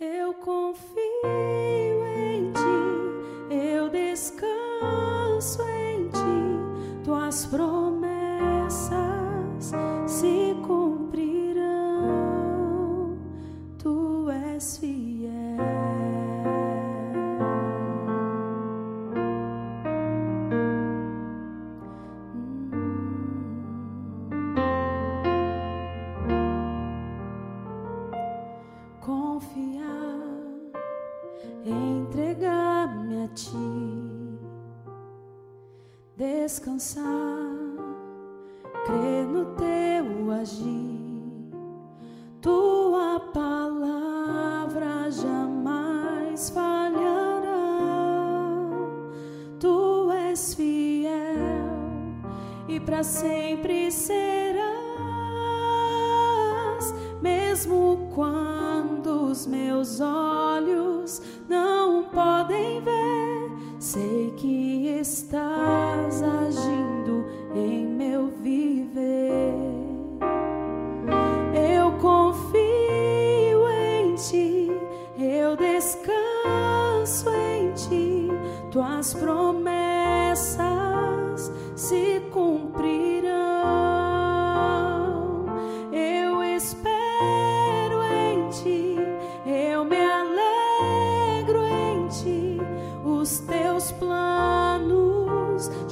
Eu confio em ti, eu descanso em ti, tuas promessas para sempre serás, mesmo quando os meus olhos não podem ver,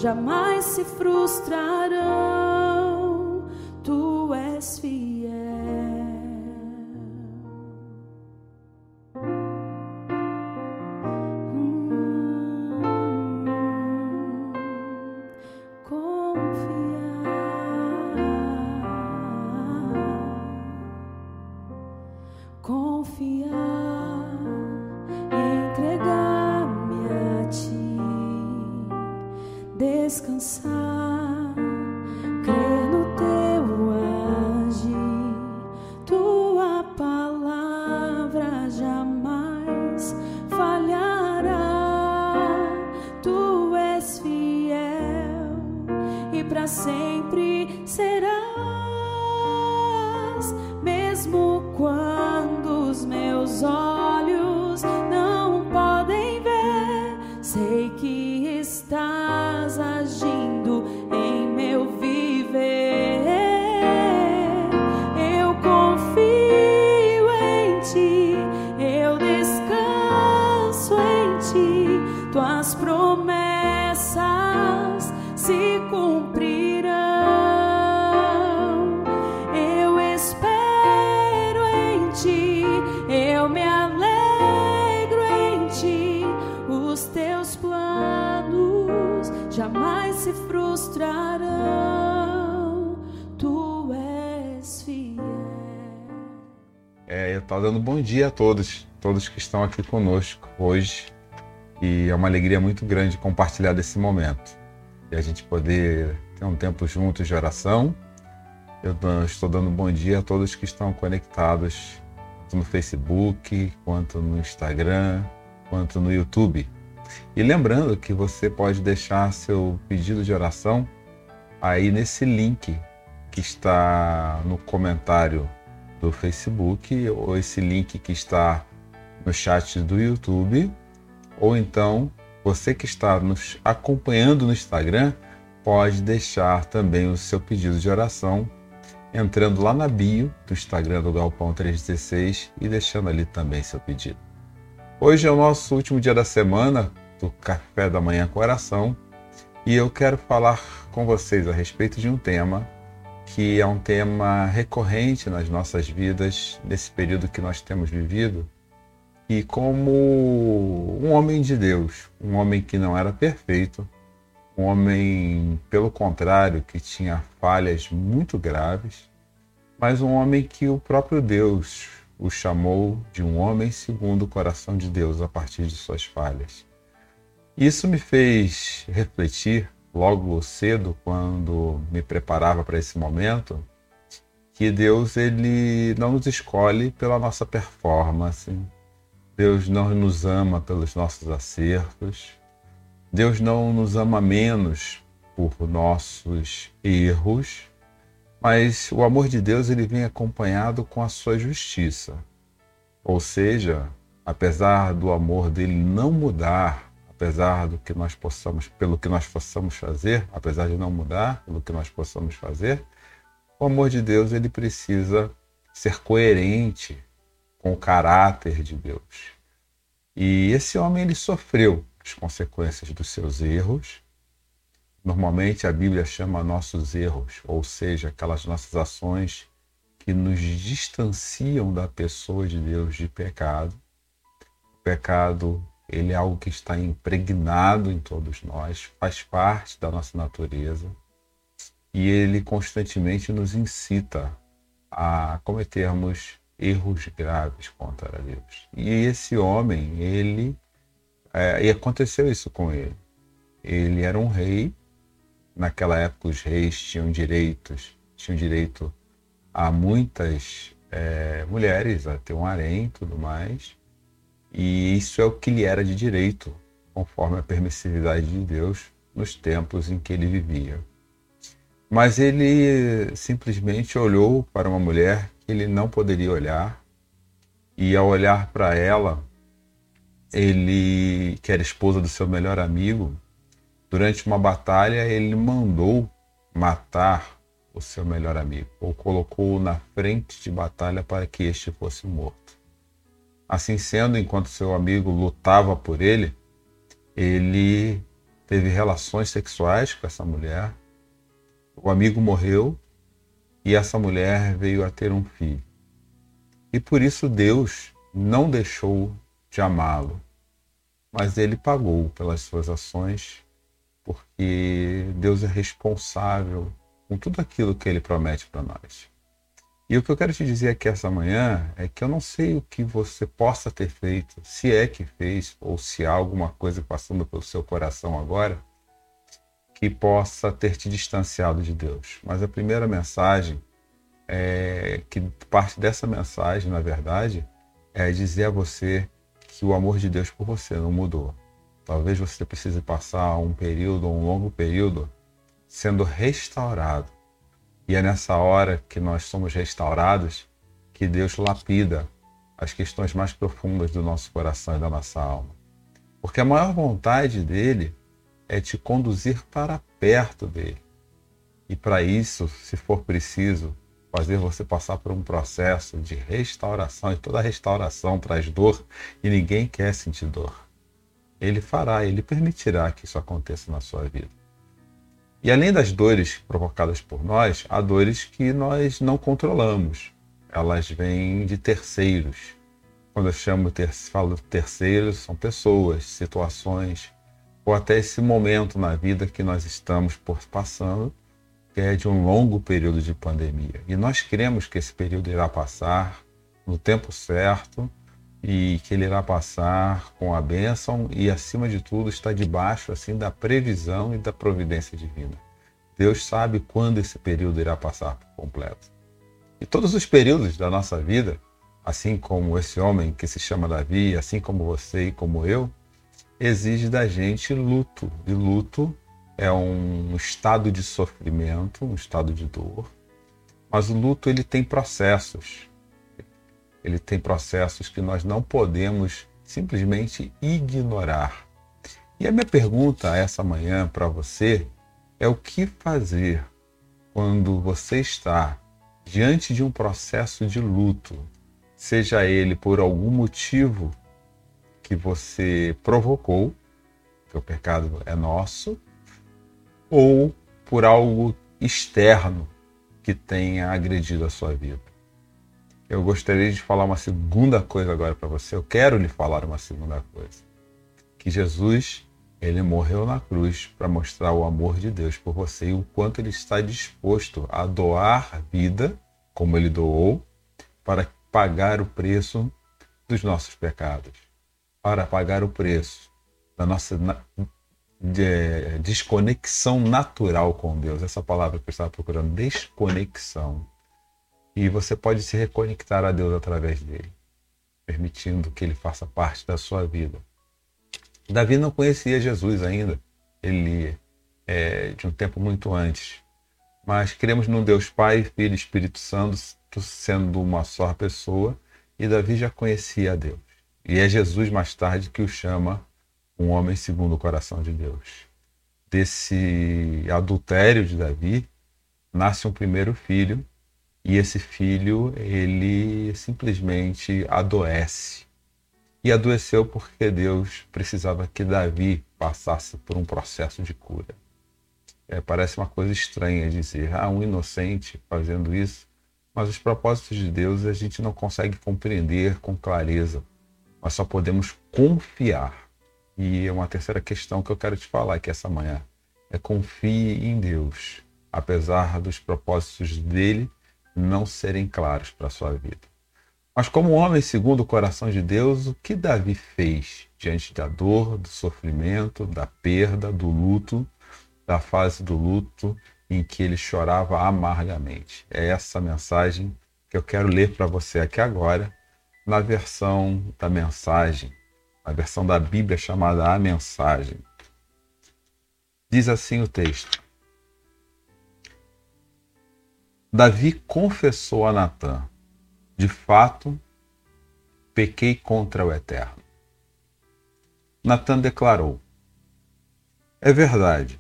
jamais se frustrarão. Para sempre jamais se frustrarão. Tu és fiel. É, eu estou dando bom dia a todos, todos que estão aqui conosco hoje. E é uma alegria muito grande compartilhar desse momento. E a gente poder ter um tempo juntos de oração. Eu estou dando bom dia a todos que estão conectados, tanto no Facebook, quanto no Instagram, quanto no YouTube. E lembrando que você pode deixar seu pedido de oração aí nesse link que está no comentário do Facebook ou esse link que está no chat do YouTube, ou então você que está nos acompanhando no Instagram pode deixar também o seu pedido de oração entrando lá na bio do Instagram do Galpão 316 e deixando ali também seu pedido. Hoje é o nosso último dia da semana do Café da Manhã com Oração e eu quero falar com vocês a respeito de um tema que é um tema recorrente nas nossas vidas nesse período que nós temos vivido. E como um homem de Deus, um homem que não era perfeito, um homem, pelo contrário, que tinha falhas muito graves, mas um homem que o próprio Deus o chamou de um homem segundo o coração de Deus a partir de suas falhas. Isso me fez refletir logo cedo, quando me preparava para esse momento, que Deus ele não nos escolhe pela nossa performance. Deus não nos ama pelos nossos acertos. Deus não nos ama menos por nossos erros, mas o amor de Deus ele vem acompanhado com a sua justiça. Ou seja, apesar do amor dele não mudar, apesar do que nós possamos, pelo que nós possamos fazer, apesar de não mudar, pelo que nós possamos fazer, o amor de Deus ele precisa ser coerente com o caráter de Deus. E esse homem ele sofreu as consequências dos seus erros. Normalmente a Bíblia chama nossos erros, ou seja, aquelas nossas ações que nos distanciam da pessoa de Deus de pecado. O pecado ele é algo que está impregnado em todos nós, faz parte da nossa natureza e ele constantemente nos incita a cometermos erros graves contra Deus. E esse homem, ele é, e aconteceu isso com ele. Ele era um rei. Naquela época os reis tinham direitos, tinham direito a muitas é, mulheres, a ter um harém e tudo mais. E isso é o que lhe era de direito, conforme a permissividade de Deus nos tempos em que ele vivia. Mas ele simplesmente olhou para uma mulher que ele não poderia olhar, e ao olhar para ela, ele, que era esposa do seu melhor amigo, durante uma batalha ele mandou matar o seu melhor amigo, ou colocou-o na frente de batalha para que este fosse morto. Assim sendo, enquanto seu amigo lutava por ele, ele teve relações sexuais com essa mulher. O amigo morreu e essa mulher veio a ter um filho. E por isso Deus não deixou de amá-lo, mas ele pagou pelas suas ações, porque Deus é responsável com tudo aquilo que ele promete para nós. E o que eu quero te dizer aqui essa manhã é que eu não sei o que você possa ter feito, se é que fez, ou se há alguma coisa passando pelo seu coração agora, que possa ter te distanciado de Deus. Mas a primeira mensagem, é, que parte dessa mensagem, na verdade, é dizer a você que o amor de Deus por você não mudou. Talvez você precise passar um período, um longo período, sendo restaurado e é nessa hora que nós somos restaurados que Deus lapida as questões mais profundas do nosso coração e da nossa alma. Porque a maior vontade dele é te conduzir para perto dele. E para isso, se for preciso, fazer você passar por um processo de restauração, e toda restauração traz dor e ninguém quer sentir dor. Ele fará, ele permitirá que isso aconteça na sua vida. E além das dores provocadas por nós, há dores que nós não controlamos. Elas vêm de terceiros. Quando eu chamo ter, falo terceiros, são pessoas, situações, ou até esse momento na vida que nós estamos passando, que é de um longo período de pandemia. E nós cremos que esse período irá passar no tempo certo e que ele irá passar com a bênção e, acima de tudo, está debaixo assim da previsão e da providência divina. Deus sabe quando esse período irá passar por completo. E todos os períodos da nossa vida, assim como esse homem que se chama Davi, assim como você e como eu, exige da gente luto. E luto é um estado de sofrimento, um estado de dor. Mas o luto ele tem processos ele tem processos que nós não podemos simplesmente ignorar. E a minha pergunta essa manhã para você é o que fazer quando você está diante de um processo de luto, seja ele por algum motivo que você provocou, que o pecado é nosso, ou por algo externo que tenha agredido a sua vida. Eu gostaria de falar uma segunda coisa agora para você. Eu quero lhe falar uma segunda coisa. Que Jesus, ele morreu na cruz para mostrar o amor de Deus por você e o quanto ele está disposto a doar vida, como ele doou, para pagar o preço dos nossos pecados, para pagar o preço da nossa de desconexão natural com Deus. Essa palavra que eu estava procurando, desconexão. E você pode se reconectar a Deus através dele, permitindo que ele faça parte da sua vida. Davi não conhecia Jesus ainda, ele é de um tempo muito antes. Mas cremos num Deus Pai, Filho e Espírito Santo, sendo uma só pessoa, e Davi já conhecia a Deus. E é Jesus mais tarde que o chama um homem segundo o coração de Deus. Desse adultério de Davi nasce um primeiro filho e esse filho ele simplesmente adoece. E adoeceu porque Deus precisava que Davi passasse por um processo de cura. É, parece uma coisa estranha dizer, ah, um inocente fazendo isso, mas os propósitos de Deus a gente não consegue compreender com clareza. Nós só podemos confiar e é uma terceira questão que eu quero te falar aqui essa manhã é confie em Deus, apesar dos propósitos dele não serem claros para a sua vida. Mas como homem segundo o coração de Deus, o que Davi fez diante da dor, do sofrimento, da perda, do luto, da fase do luto em que ele chorava amargamente? É essa mensagem que eu quero ler para você aqui agora, na versão da mensagem a versão da Bíblia chamada A Mensagem. Diz assim o texto: Davi confessou a Natã: De fato, pequei contra o Eterno. Natã declarou: É verdade,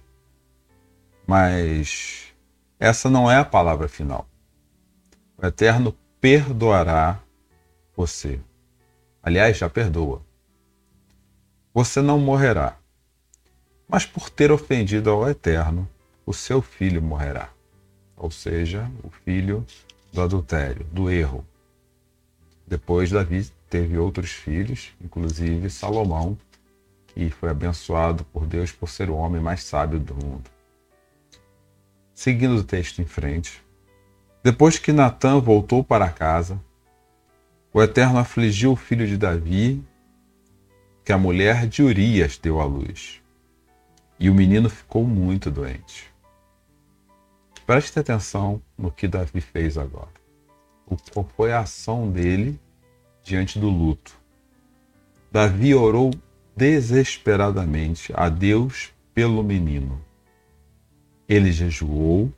mas essa não é a palavra final. O Eterno perdoará você. Aliás, já perdoa você não morrerá. Mas por ter ofendido ao Eterno, o seu filho morrerá. Ou seja, o filho do adultério, do erro. Depois, Davi teve outros filhos, inclusive Salomão, que foi abençoado por Deus por ser o homem mais sábio do mundo. Seguindo o texto em frente, depois que Natã voltou para casa, o Eterno afligiu o filho de Davi que a mulher de Urias deu à luz. E o menino ficou muito doente. Preste atenção no que Davi fez agora. Qual foi a ação dele diante do luto? Davi orou desesperadamente a Deus pelo menino. Ele jejuou,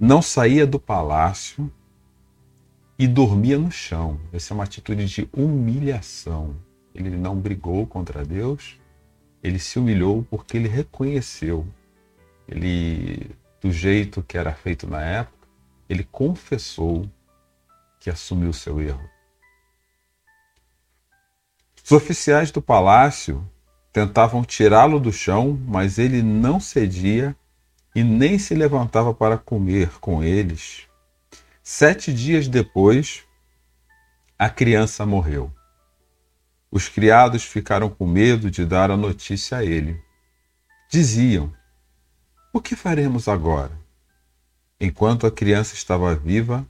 não saía do palácio e dormia no chão. Essa é uma atitude de humilhação ele não brigou contra Deus, ele se humilhou porque ele reconheceu, ele do jeito que era feito na época, ele confessou que assumiu seu erro. Os oficiais do palácio tentavam tirá-lo do chão, mas ele não cedia e nem se levantava para comer com eles. Sete dias depois, a criança morreu. Os criados ficaram com medo de dar a notícia a ele. Diziam: O que faremos agora? Enquanto a criança estava viva,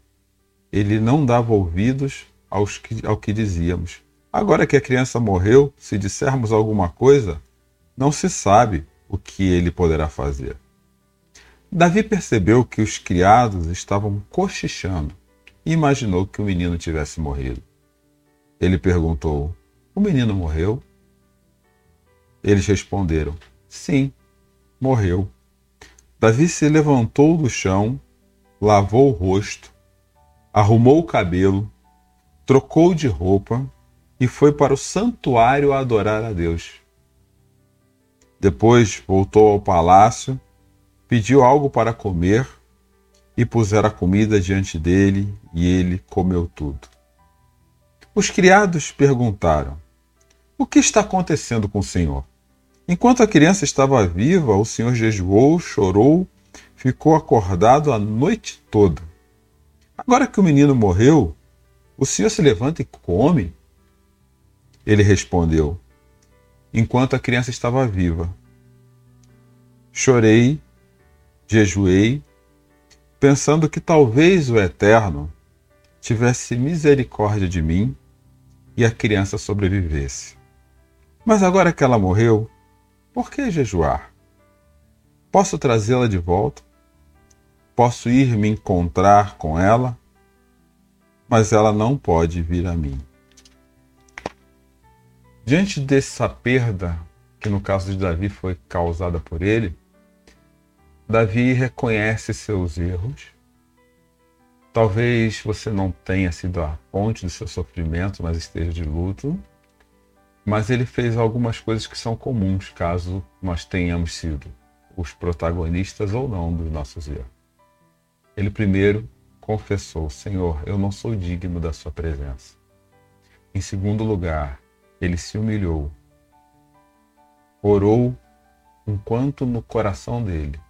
ele não dava ouvidos aos que, ao que dizíamos. Agora que a criança morreu, se dissermos alguma coisa, não se sabe o que ele poderá fazer. Davi percebeu que os criados estavam cochichando e imaginou que o menino tivesse morrido. Ele perguntou: o menino morreu? Eles responderam: Sim, morreu. Davi se levantou do chão, lavou o rosto, arrumou o cabelo, trocou de roupa e foi para o santuário adorar a Deus. Depois voltou ao palácio, pediu algo para comer e puseram a comida diante dele e ele comeu tudo. Os criados perguntaram: o que está acontecendo com o Senhor? Enquanto a criança estava viva, o Senhor jejuou, chorou, ficou acordado a noite toda. Agora que o menino morreu, o senhor se levanta e come? Ele respondeu: Enquanto a criança estava viva. Chorei, jejuei, pensando que talvez o Eterno tivesse misericórdia de mim e a criança sobrevivesse. Mas agora que ela morreu, por que jejuar? Posso trazê-la de volta? Posso ir me encontrar com ela? Mas ela não pode vir a mim. Diante dessa perda, que no caso de Davi foi causada por ele, Davi reconhece seus erros. Talvez você não tenha sido a fonte do seu sofrimento, mas esteja de luto. Mas ele fez algumas coisas que são comuns, caso nós tenhamos sido os protagonistas ou não dos nossos erros. Ele primeiro confessou: Senhor, eu não sou digno da Sua presença. Em segundo lugar, ele se humilhou, orou enquanto no coração dele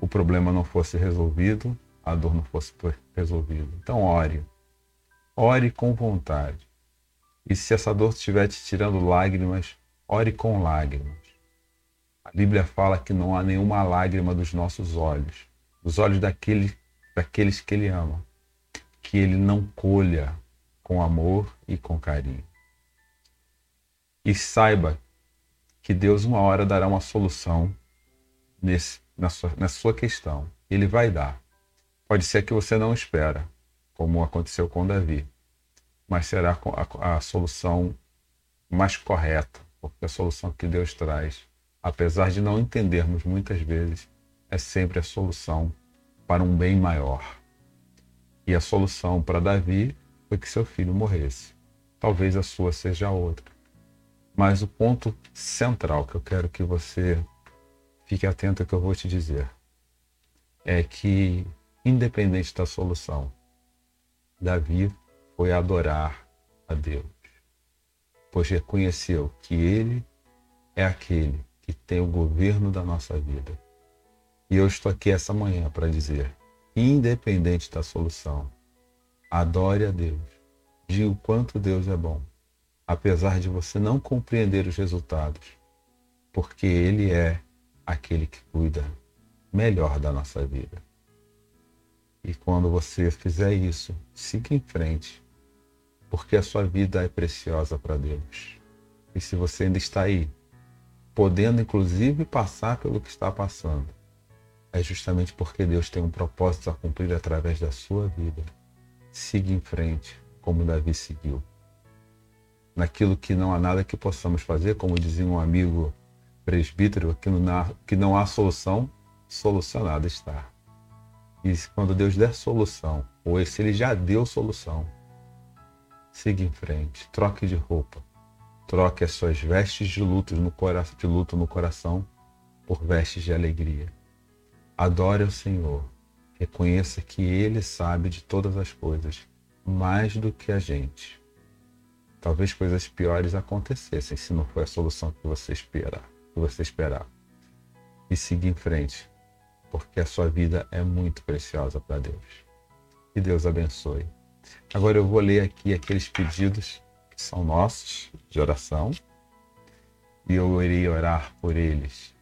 o problema não fosse resolvido, a dor não fosse resolvida. Então, ore. Ore com vontade. E se essa dor estiver te tirando lágrimas, ore com lágrimas. A Bíblia fala que não há nenhuma lágrima dos nossos olhos, dos olhos daquele, daqueles que Ele ama, que Ele não colha com amor e com carinho. E saiba que Deus, uma hora, dará uma solução nesse na sua, na sua questão. Ele vai dar. Pode ser que você não espera, como aconteceu com Davi, mas será a, a solução mais correta, porque a solução que Deus traz, apesar de não entendermos muitas vezes, é sempre a solução para um bem maior. E a solução para Davi foi que seu filho morresse. Talvez a sua seja outra. Mas o ponto central que eu quero que você fique atento ao que eu vou te dizer. É que, independente da solução, Davi foi adorar a Deus, pois reconheceu que Ele é aquele que tem o governo da nossa vida. E eu estou aqui essa manhã para dizer, independente da solução, adore a Deus, diga o quanto Deus é bom, apesar de você não compreender os resultados, porque Ele é aquele que cuida melhor da nossa vida. E quando você fizer isso, siga em frente, porque a sua vida é preciosa para Deus. E se você ainda está aí, podendo inclusive passar pelo que está passando, é justamente porque Deus tem um propósito a cumprir através da sua vida. Siga em frente, como Davi seguiu. Naquilo que não há nada que possamos fazer, como dizia um amigo presbítero que não, há, solução, solucionada está. E quando Deus der solução, ou se Ele já deu solução, siga em frente, troque de roupa, troque as suas vestes de luto no coração, de luto no coração por vestes de alegria. Adore ao Senhor, reconheça que Ele sabe de todas as coisas, mais do que a gente. Talvez coisas piores acontecessem se não for a solução que você esperar que você esperar. E siga em frente, porque a sua vida é muito preciosa para Deus. Que Deus abençoe. Agora eu vou ler aqui aqueles pedidos que são nossos de oração e eu irei orar por eles.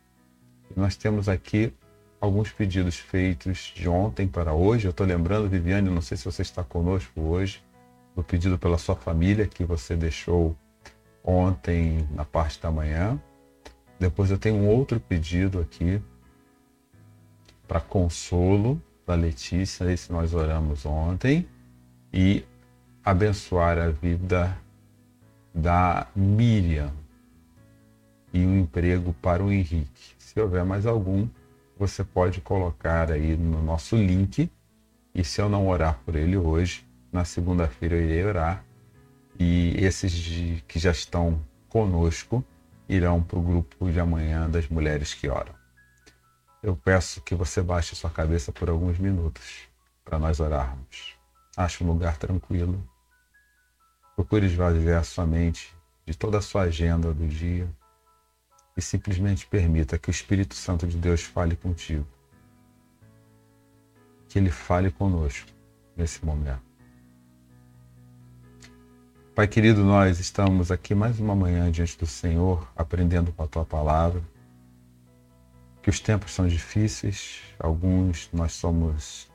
Nós temos aqui alguns pedidos feitos de ontem para hoje. Eu estou lembrando, Viviane, não sei se você está conosco hoje, do pedido pela sua família que você deixou ontem na parte da manhã. Depois eu tenho um outro pedido aqui para consolo da Letícia, esse nós oramos ontem, e abençoar a vida da Miriam e um emprego para o Henrique. Se houver mais algum, você pode colocar aí no nosso link. E se eu não orar por ele hoje, na segunda-feira eu irei orar. E esses que já estão conosco, irão para o grupo de amanhã das mulheres que oram. Eu peço que você baixe sua cabeça por alguns minutos para nós orarmos. Ache um lugar tranquilo. Procure esvaziar sua mente de toda a sua agenda do dia e simplesmente permita que o Espírito Santo de Deus fale contigo. que Ele fale conosco nesse momento. Pai querido, nós estamos aqui mais uma manhã diante do Senhor, aprendendo com a tua palavra. Que os tempos são difíceis, alguns nós somos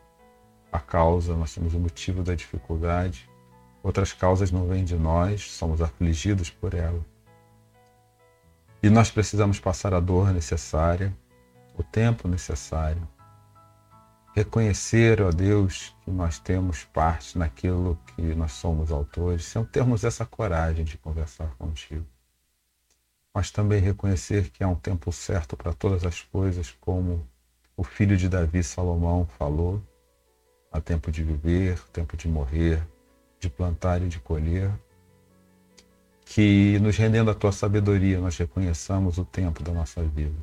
a causa, nós somos o motivo da dificuldade, outras causas não vêm de nós, somos afligidos por ela. E nós precisamos passar a dor necessária, o tempo necessário, reconhecer, ó Deus, que nós temos parte naquilo que nós somos autores, sem termos essa coragem de conversar contigo. Mas também reconhecer que há um tempo certo para todas as coisas, como o filho de Davi, Salomão, falou: há tempo de viver, tempo de morrer, de plantar e de colher. Que nos rendendo a tua sabedoria, nós reconheçamos o tempo da nossa vida.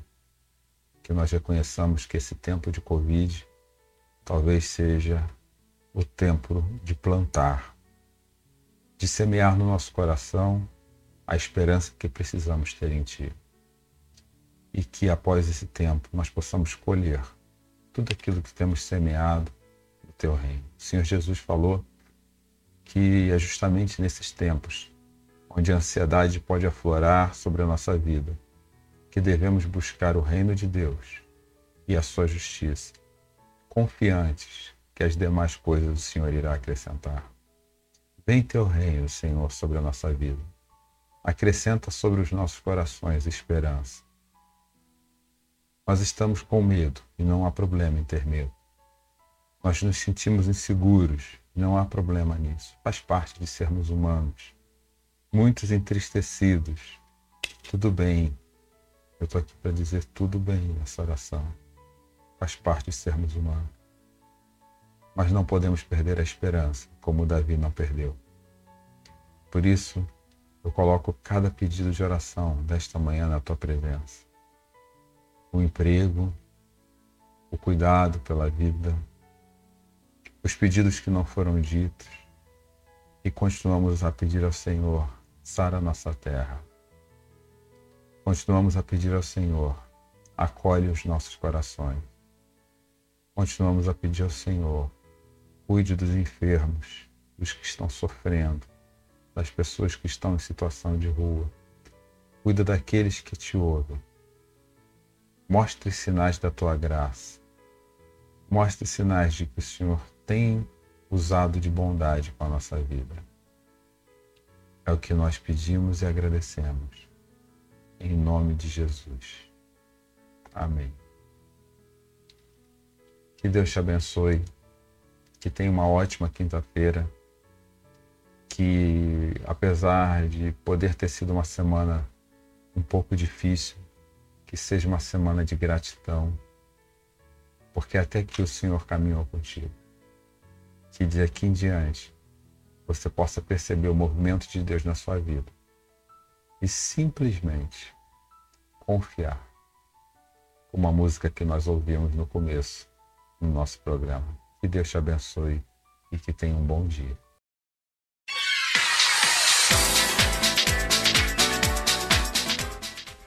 Que nós reconheçamos que esse tempo de Covid talvez seja o tempo de plantar, de semear no nosso coração a esperança que precisamos ter em Ti. E que após esse tempo nós possamos colher tudo aquilo que temos semeado Teu reino. O Senhor Jesus falou que é justamente nesses tempos onde a ansiedade pode aflorar sobre a nossa vida que devemos buscar o reino de Deus e a sua justiça confiantes que as demais coisas o Senhor irá acrescentar. Vem teu reino, Senhor, sobre a nossa vida. Acrescenta sobre os nossos corações esperança. Nós estamos com medo e não há problema em ter medo. Nós nos sentimos inseguros não há problema nisso. Faz parte de sermos humanos. Muitos entristecidos. Tudo bem. Eu estou aqui para dizer tudo bem nessa oração. Faz parte de sermos humanos. Mas não podemos perder a esperança, como Davi não perdeu. Por isso, eu coloco cada pedido de oração desta manhã na tua presença. O emprego, o cuidado pela vida, os pedidos que não foram ditos, e continuamos a pedir ao Senhor, sara nossa terra. Continuamos a pedir ao Senhor, acolhe os nossos corações continuamos a pedir ao Senhor, cuide dos enfermos, dos que estão sofrendo, das pessoas que estão em situação de rua. Cuida daqueles que te ouvem. Mostre sinais da tua graça. Mostre sinais de que o Senhor tem usado de bondade com a nossa vida. É o que nós pedimos e agradecemos. Em nome de Jesus. Amém. Que Deus te abençoe. Que tenha uma ótima quinta-feira. Que, apesar de poder ter sido uma semana um pouco difícil, que seja uma semana de gratidão, porque até que o Senhor caminhou contigo. Que de aqui em diante você possa perceber o movimento de Deus na sua vida e simplesmente confiar, como a música que nós ouvimos no começo no nosso programa. Que Deus te abençoe e que tenha um bom dia.